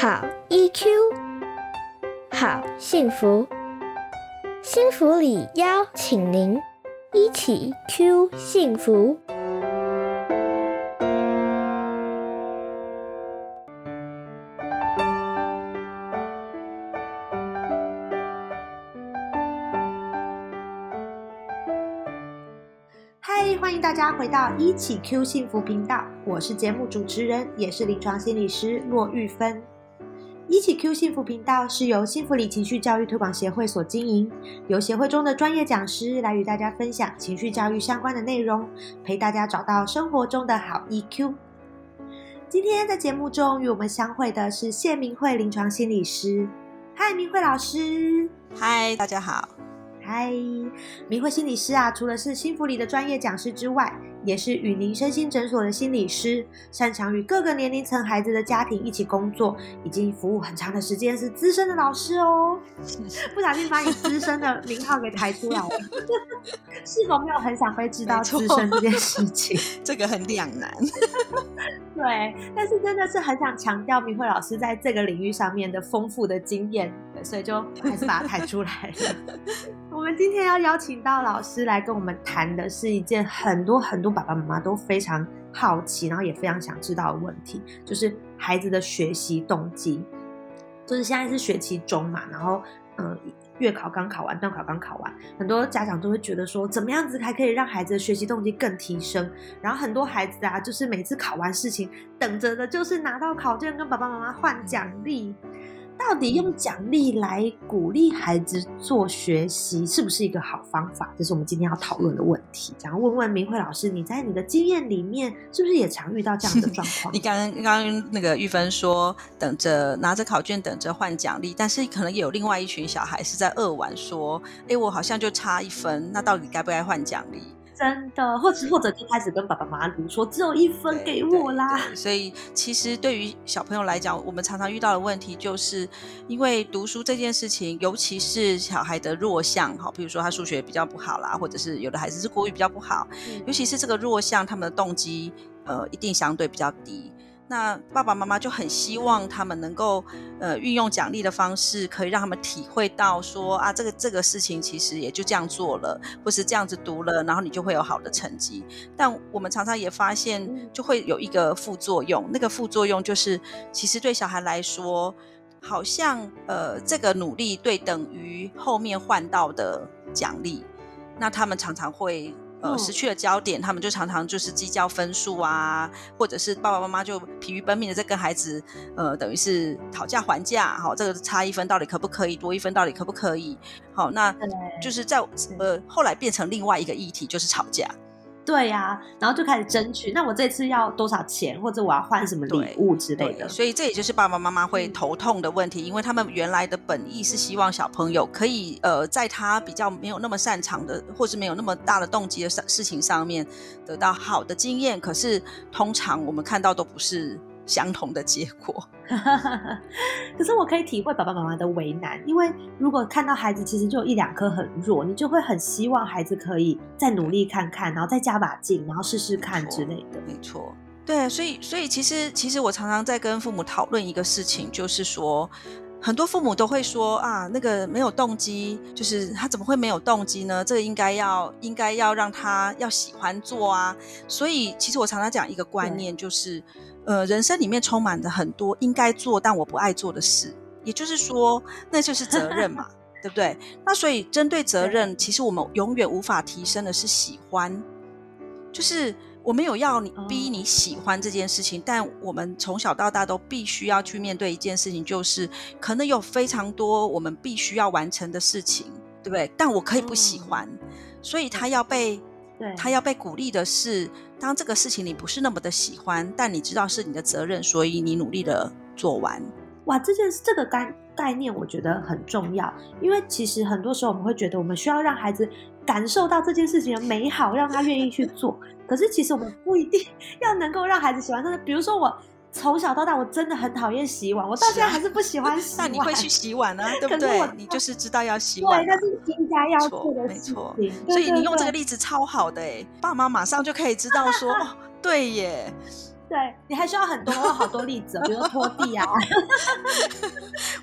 好 EQ，好幸福，幸福里邀请您一起 Q 幸福。嗨，欢迎大家回到一起 Q 幸福频道，我是节目主持人，也是临床心理师骆玉芬。一起 Q 幸福频道是由幸福里情绪教育推广协会所经营，由协会中的专业讲师来与大家分享情绪教育相关的内容，陪大家找到生活中的好 EQ。今天在节目中与我们相会的是谢明慧临床心理师。嗨，明慧老师。嗨，大家好。嗨，明慧心理师啊，除了是幸福里的专业讲师之外，也是雨林身心诊所的心理师，擅长与各个年龄层孩子的家庭一起工作，已经服务很长的时间，是资深的老师哦。不小心把你资深的名号给抬出来了，是否没有很想被知道资深这件事情？这个很两难。对，但是真的是很想强调明慧老师在这个领域上面的丰富的经验，所以就还是把它抬出来了。我们今天要邀请到老师来跟我们谈的是一件很多很多爸爸妈妈都非常好奇，然后也非常想知道的问题，就是孩子的学习动机。就是现在是学期中嘛，然后嗯，月考刚考完，段考刚考完，很多家长都会觉得说，怎么样子才可以让孩子的学习动机更提升？然后很多孩子啊，就是每次考完事情，等着的就是拿到考卷跟爸爸妈妈换奖励。到底用奖励来鼓励孩子做学习，是不是一个好方法？这是我们今天要讨论的问题。想要问问明慧老师，你在你的经验里面，是不是也常遇到这样的 状况？你刚刚刚那个玉芬说，等着拿着考卷，等着换奖励，但是可能也有另外一群小孩是在扼腕说：“哎，我好像就差一分，那到底该不该换奖励？”真的，或者或者就开始跟爸爸妈妈读说，只有一分给我啦。所以其实对于小朋友来讲，我们常常遇到的问题就是，因为读书这件事情，尤其是小孩的弱项，哈，比如说他数学比较不好啦，或者是有的孩子是国语比较不好，尤其是这个弱项，他们的动机，呃，一定相对比较低。那爸爸妈妈就很希望他们能够，呃，运用奖励的方式，可以让他们体会到说啊，这个这个事情其实也就这样做了，或是这样子读了，然后你就会有好的成绩。但我们常常也发现，就会有一个副作用，那个副作用就是，其实对小孩来说，好像呃，这个努力对等于后面换到的奖励，那他们常常会。呃，失去了焦点，他们就常常就是计较分数啊，或者是爸爸妈妈就疲于奔命的在跟孩子，呃，等于是讨价还价，好，这个差一分到底可不可以，多一分到底可不可以？好，那就是在呃后来变成另外一个议题，就是吵架。对呀，然后就开始争取。那我这次要多少钱，或者我要换什么礼物之类的。所以这也就是爸爸妈妈会头痛的问题，因为他们原来的本意是希望小朋友可以呃，在他比较没有那么擅长的，或是没有那么大的动机的事事情上面得到好的经验。可是通常我们看到都不是。相同的结果，可是我可以体会爸爸妈妈的为难，因为如果看到孩子其实就有一两颗很弱，你就会很希望孩子可以再努力看看，然后再加把劲，然后试试看之类的。没错，对，所以所以其实其实我常常在跟父母讨论一个事情，就是说。很多父母都会说啊，那个没有动机，就是他怎么会没有动机呢？这个应该要应该要让他要喜欢做啊。所以其实我常常讲一个观念，就是呃，人生里面充满着很多应该做但我不爱做的事，也就是说，那就是责任嘛，对不对？那所以针对责任，其实我们永远无法提升的是喜欢，就是。我没有要你逼你喜欢这件事情，但我们从小到大都必须要去面对一件事情，就是可能有非常多我们必须要完成的事情，对不对？但我可以不喜欢，所以他要被，他要被鼓励的是，当这个事情你不是那么的喜欢，但你知道是你的责任，所以你努力的做完。哇，这件这个概概念我觉得很重要，因为其实很多时候我们会觉得我们需要让孩子感受到这件事情的美好，让他愿意去做。可是其实我们不一定要能够让孩子喜欢。但是比如说我从小到大我真的很讨厌洗碗，我到现在还是不喜欢 洗碗。那你会去洗碗呢？对不对？你就是知道要洗碗，对，那是应该要做的事情。所以你用这个例子超好的哎，爸妈马上就可以知道说，哦，对耶。对你还需要很多好多例子，比如说拖地啊。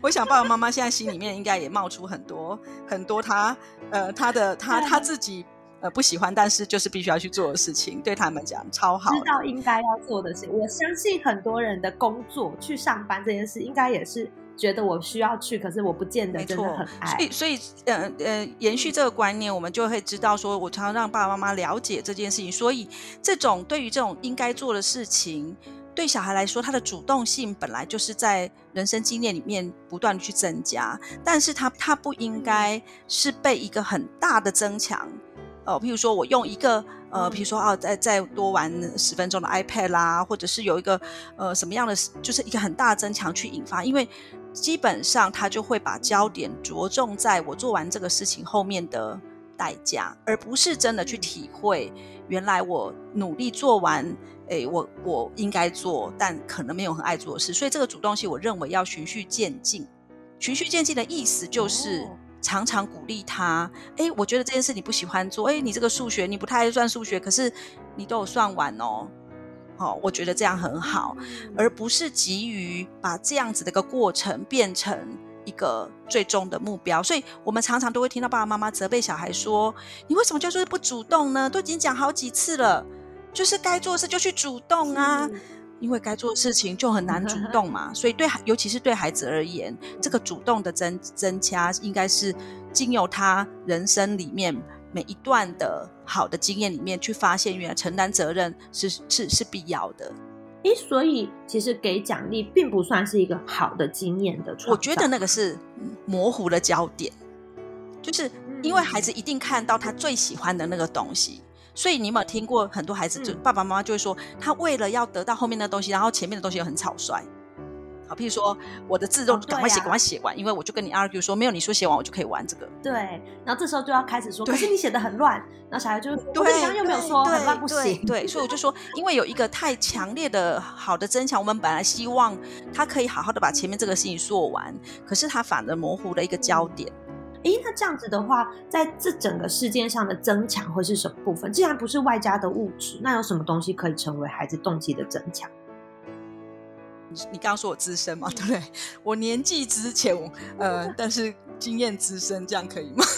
我想爸爸妈妈现在心里面应该也冒出很多很多他呃他的他他自己呃不喜欢，但是就是必须要去做的事情，对他们讲超好，知道应该要做的事。我相信很多人的工作去上班这件事，应该也是。觉得我需要去，可是我不见得真的很爱。所以，所以，呃呃，延续这个观念，我们就会知道，说我常常让爸爸妈妈了解这件事情。所以，这种对于这种应该做的事情，对小孩来说，他的主动性本来就是在人生经验里面不断去增加，但是他他不应该是被一个很大的增强。呃，譬如说我用一个呃，譬如说哦，再再多玩十分钟的 iPad 啦，或者是有一个呃什么样的，就是一个很大的增强去引发，因为基本上他就会把焦点着重在我做完这个事情后面的代价，而不是真的去体会原来我努力做完，哎，我我应该做，但可能没有很爱做的事，所以这个主动性，我认为要循序渐进。循序渐进的意思就是。常常鼓励他，哎，我觉得这件事你不喜欢做，哎，你这个数学你不太爱算数学，可是你都有算完哦，好，我觉得这样很好，而不是急于把这样子的一个过程变成一个最终的目标。所以我们常常都会听到爸爸妈妈责备小孩说：“你为什么就是不主动呢？都已经讲好几次了，就是该做的事就去主动啊。”因为该做的事情就很难主 动嘛，所以对孩，尤其是对孩子而言，这个主动的增增加，应该是经由他人生里面每一段的好的经验里面去发现，原来承担责任是是是必要的。诶，所以其实给奖励并不算是一个好的经验的我觉得那个是模糊的焦点，就是因为孩子一定看到他最喜欢的那个东西。所以你有没有听过很多孩子就爸爸妈妈就会说，他为了要得到后面的东西，然后前面的东西又很草率。好，譬如说我的字都赶快写，赶快写完，因为我就跟你 argue 说，没有你说写完我就可以玩这个。对，然后这时候就要开始说，可是你写的很乱，然后小孩就对，刚刚又没有说很乱不行。对，所以我就说，因为有一个太强烈的好的增强，我们本来希望他可以好好的把前面这个事情做完，可是他反而模糊了一个焦点。哎，那这样子的话，在这整个事件上的增强会是什么部分？既然不是外加的物质，那有什么东西可以成为孩子动机的增强？你你刚刚说我资深嘛，对不对？我年纪之前，呃，但是经验资深，这样可以吗？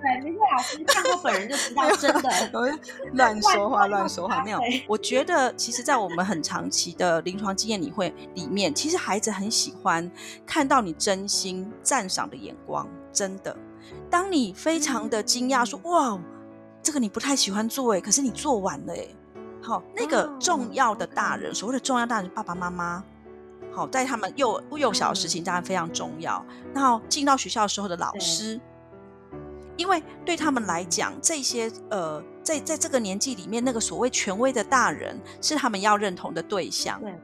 对，明慧老师看过本人就知道，真的乱说话，乱说话没有。我觉得，其实，在我们很长期的临床经验里会里面，其实孩子很喜欢看到你真心赞赏的眼光。真的，当你非常的惊讶说：“哇，这个你不太喜欢做哎，可是你做完了哎。”好，那个重要的大人，所谓的重要大人，爸爸妈妈，好，在他们幼幼小的事情当然非常重要。然后进到学校的时候的老师。因为对他们来讲，这些呃，在在这个年纪里面，那个所谓权威的大人是他们要认同的对象。对，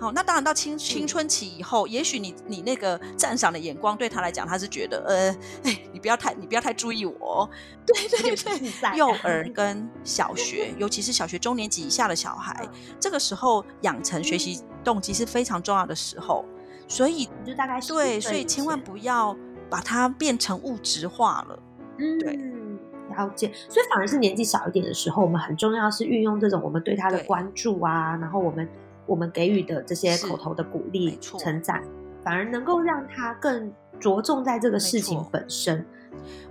好，那当然到青青春期以后，也许你你那个赞赏的眼光对他来讲，他是觉得呃，哎，你不要太你不要太注意我。对对对，幼儿跟小学，尤其是小学中年级以下的小孩，这个时候养成学习动机是非常重要的时候。所以就大概对，所以千万不要。把它变成物质化了，嗯，对，了解。所以反而是年纪小一点的时候，我们很重要是运用这种我们对他的关注啊，然后我们我们给予的这些口头的鼓励、称赞，反而能够让他更着重在这个事情本身。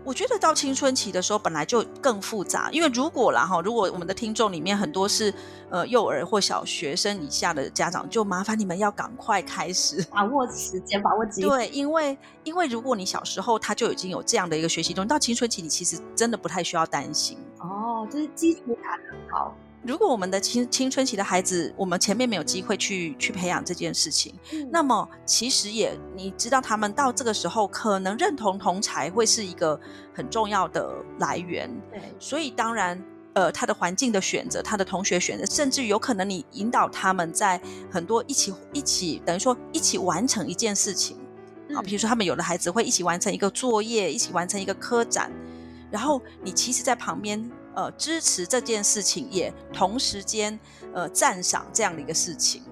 我觉得到青春期的时候本来就更复杂，因为如果啦哈，如果我们的听众里面很多是呃幼儿或小学生以下的家长，就麻烦你们要赶快开始把握时间，把握机会。对，因为因为如果你小时候他就已经有这样的一个学习中，到青春期你其实真的不太需要担心。哦，就是基础打得好。如果我们的青青春期的孩子，我们前面没有机会去去培养这件事情，那么其实也你知道，他们到这个时候可能认同同才会是一个很重要的来源。对，所以当然，呃，他的环境的选择，他的同学选择，甚至有可能你引导他们在很多一起一起等于说一起完成一件事情啊，比如说他们有的孩子会一起完成一个作业，一起完成一个科展，然后你其实，在旁边。呃，支持这件事情，也同时间呃赞赏这样的一个事情。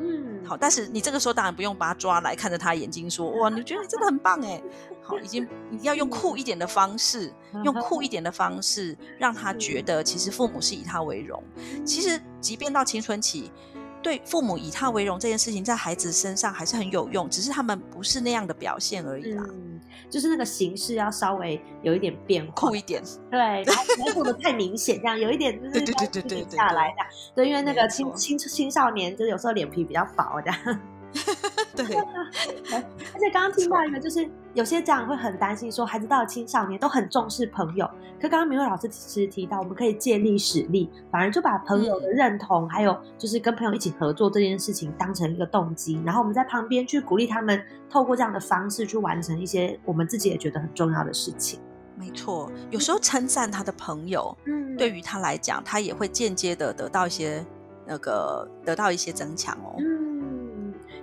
嗯，好，但是你这个时候当然不用把他抓来看着他眼睛说哇，你觉得你真的很棒哎，好，已经你 要用酷一点的方式，用酷一点的方式让他觉得其实父母是以他为荣。其实即便到青春期。对父母以他为荣这件事情，在孩子身上还是很有用，只是他们不是那样的表现而已啦。嗯，就是那个形式要稍微有一点变酷一点，对，然后不要做的太明显，这样有一点就是对对对对下来的，对，因为那个青青青少年就有时候脸皮比较薄这样。对，而且刚刚听到一个，就是有些家长会很担心，说孩子到了青少年都很重视朋友。可刚刚明慧老师其实提到，我们可以借力使力，反而就把朋友的认同，还有就是跟朋友一起合作这件事情当成一个动机，然后我们在旁边去鼓励他们，透过这样的方式去完成一些我们自己也觉得很重要的事情。没错，有时候称赞他的朋友，嗯，对于他来讲，他也会间接的得到一些那个得到一些增强哦。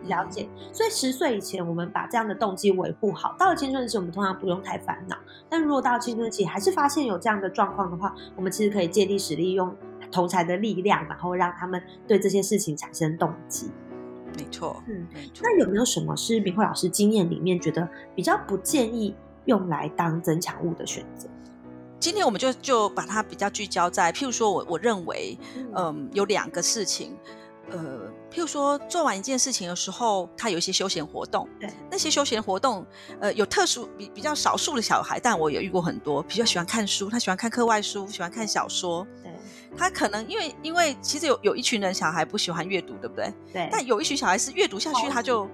了解，所以十岁以前，我们把这样的动机维护好。到了青春期，我们通常不用太烦恼。但如果到了青春期还是发现有这样的状况的话，我们其实可以借力使力，用同才的力量，然后让他们对这些事情产生动机。没错，嗯，那有没有什么是明慧老师经验里面觉得比较不建议用来当增强物的选择？今天我们就就把它比较聚焦在，譬如说我我认为，嗯，有两个事情。呃，譬如说做完一件事情的时候，他有一些休闲活动。对，那些休闲活动，呃，有特殊比比较少数的小孩，但我也遇过很多，比较喜欢看书，他喜欢看课外书，喜欢看小说。对，他可能因为因为其实有有一群人小孩不喜欢阅读，对不对？对。但有一群小孩是阅读下去他就，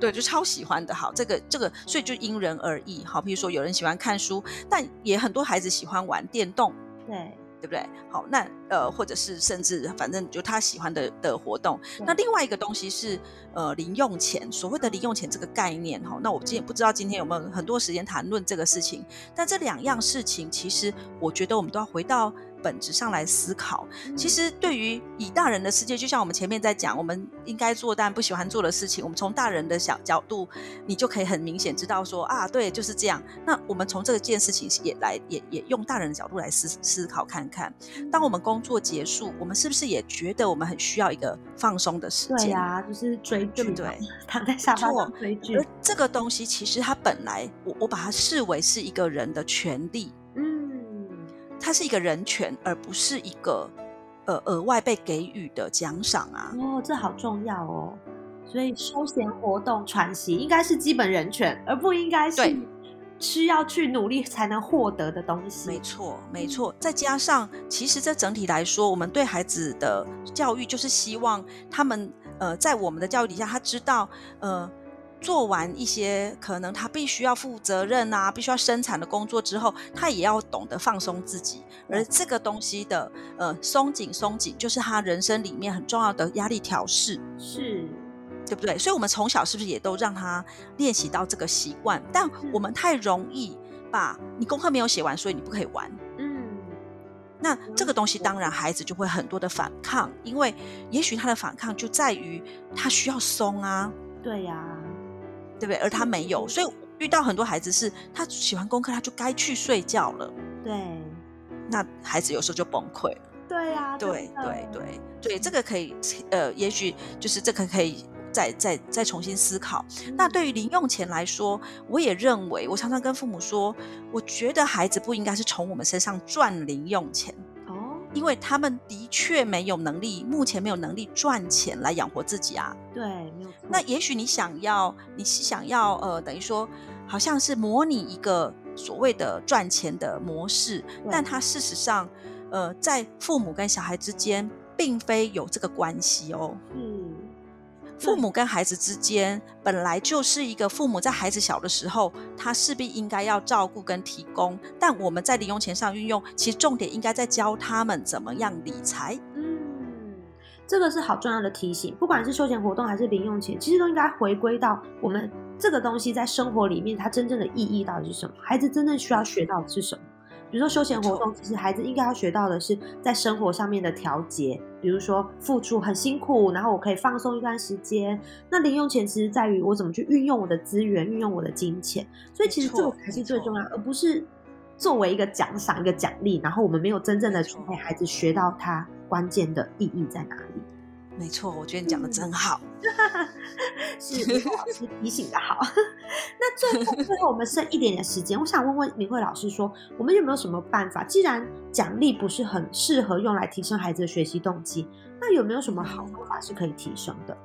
对，就超喜欢的。好，这个这个，所以就因人而异。好，譬如说有人喜欢看书，但也很多孩子喜欢玩电动。对。对不对？好，那呃，或者是甚至反正就他喜欢的的活动。那另外一个东西是呃零用钱，所谓的零用钱这个概念哈。那我今不知道今天有没有很多时间谈论这个事情。但这两样事情，其实我觉得我们都要回到。本质上来思考，其实对于以大人的世界，就像我们前面在讲，我们应该做但不喜欢做的事情，我们从大人的小角度，你就可以很明显知道说啊，对，就是这样。那我们从这件事情也来，也也用大人的角度来思思考看看，当我们工作结束，我们是不是也觉得我们很需要一个放松的时间？对呀，就是追剧，对，躺在沙发上追剧。而这个东西其实它本来，我我把它视为是一个人的权利。它是一个人权，而不是一个呃额外被给予的奖赏啊！哦，这好重要哦。所以休闲活动、喘息应该是基本人权，而不应该是需要去努力才能获得的东西。没错，没错。再加上，其实这整体来说，我们对孩子的教育就是希望他们呃，在我们的教育底下，他知道呃。做完一些可能他必须要负责任啊，必须要生产的工作之后，他也要懂得放松自己。而这个东西的呃松紧松紧，就是他人生里面很重要的压力调试，是对不对？所以，我们从小是不是也都让他练习到这个习惯？但我们太容易把你功课没有写完，所以你不可以玩。嗯，那这个东西当然孩子就会很多的反抗，因为也许他的反抗就在于他需要松啊。对呀。对不对？而他没有，所以遇到很多孩子是，他喜欢功课，他就该去睡觉了。对，那孩子有时候就崩溃了。对呀，对对对对，这个可以，呃，也许就是这个可以再再再重新思考。那对于零用钱来说，我也认为，我常常跟父母说，我觉得孩子不应该是从我们身上赚零用钱。因为他们的确没有能力，目前没有能力赚钱来养活自己啊。对，没有。那也许你想要，你是想要，呃，等于说，好像是模拟一个所谓的赚钱的模式，但他事实上，呃，在父母跟小孩之间，并非有这个关系哦。嗯。父母跟孩子之间本来就是一个父母在孩子小的时候，他势必应该要照顾跟提供。但我们在零用钱上运用，其实重点应该在教他们怎么样理财。嗯，这个是好重要的提醒。不管是休闲活动还是零用钱，其实都应该回归到我们这个东西在生活里面它真正的意义到底是什么？孩子真正需要学到的是什么？比如说休闲活动，其实孩子应该要学到的是在生活上面的调节。比如说付出很辛苦，然后我可以放松一段时间。那零用钱其实在于我怎么去运用我的资源，运用我的金钱。所以其实这个才是最重要，而不是作为一个奖赏、一个奖励。然后我们没有真正的去陪孩子学到他关键的意义在哪里。没错，我觉得你讲的真 好。是明慧老师提醒的好。那最后最后我们剩一点点时间，我想问问明慧老师说，我们有没有什么办法？既然奖励不是很适合用来提升孩子的学习动机，那有没有什么好方法是可以提升的？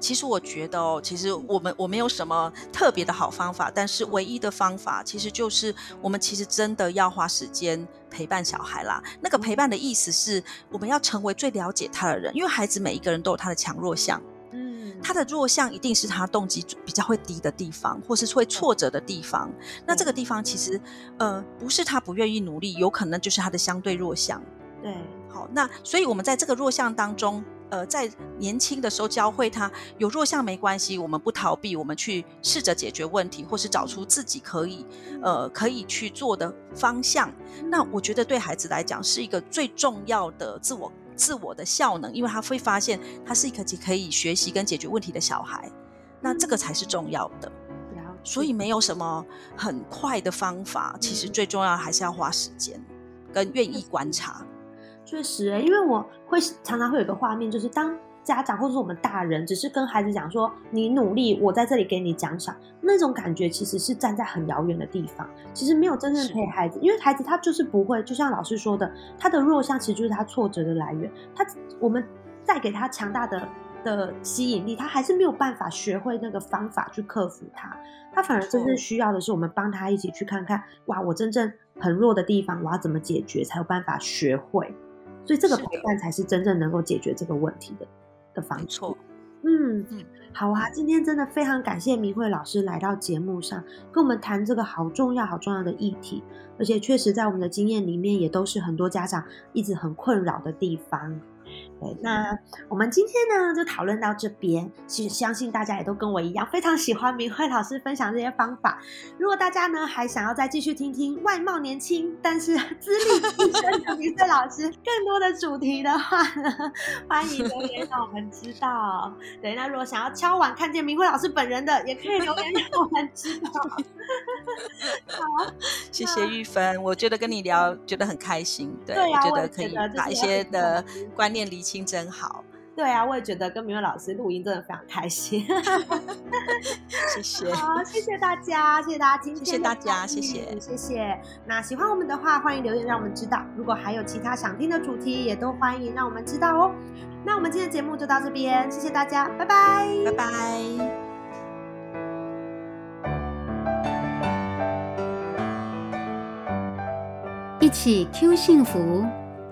其实我觉得哦，其实我们我没有什么特别的好方法，但是唯一的方法其实就是我们其实真的要花时间陪伴小孩啦。那个陪伴的意思是我们要成为最了解他的人，因为孩子每一个人都有他的强弱项。嗯，他的弱项一定是他动机比较会低的地方，或是会挫折的地方。那这个地方其实呃不是他不愿意努力，有可能就是他的相对弱项。对，好，那所以我们在这个弱项当中。呃，在年轻的时候教会他有弱项没关系，我们不逃避，我们去试着解决问题，或是找出自己可以呃可以去做的方向。那我觉得对孩子来讲是一个最重要的自我自我的效能，因为他会发现他是一个可以学习跟解决问题的小孩。那这个才是重要的。所以没有什么很快的方法，其实最重要还是要花时间跟愿意观察。确实，因为我会常常会有个画面，就是当家长或者是我们大人，只是跟孩子讲说“你努力，我在这里给你奖赏”，那种感觉其实是站在很遥远的地方，其实没有真正陪孩子，因为孩子他就是不会，就像老师说的，他的弱项其实就是他挫折的来源。他我们再给他强大的的吸引力，他还是没有办法学会那个方法去克服它。他反而真正需要的是我们帮他一起去看看，哇，我真正很弱的地方，我要怎么解决，才有办法学会。所以这个陪伴才是真正能够解决这个问题的的方式。错，嗯嗯，好啊，今天真的非常感谢明慧老师来到节目上，跟我们谈这个好重要、好重要的议题，而且确实在我们的经验里面，也都是很多家长一直很困扰的地方。对，那我们今天呢就讨论到这边。其实相信大家也都跟我一样，非常喜欢明慧老师分享这些方法。如果大家呢还想要再继续听听外貌年轻但是 资历资深的明慧老师更多的主题的话呢，欢迎留言让我们知道。对，那如果想要敲碗看见明慧老师本人的，也可以留言让我们知道。好，谢谢玉芬，我觉得跟你聊觉得很开心。对，我觉得可以把一些的观念理。清真好，对啊，我也觉得跟明月老师录音真的非常开心。谢谢，好，谢谢大家，谢谢大家今天，谢谢大家，谢谢，谢谢。那喜欢我们的话，欢迎留言让我们知道。如果还有其他想听的主题，也都欢迎让我们知道哦。那我们今天的节目就到这边，谢谢大家，拜拜，拜拜。一起 Q 幸福。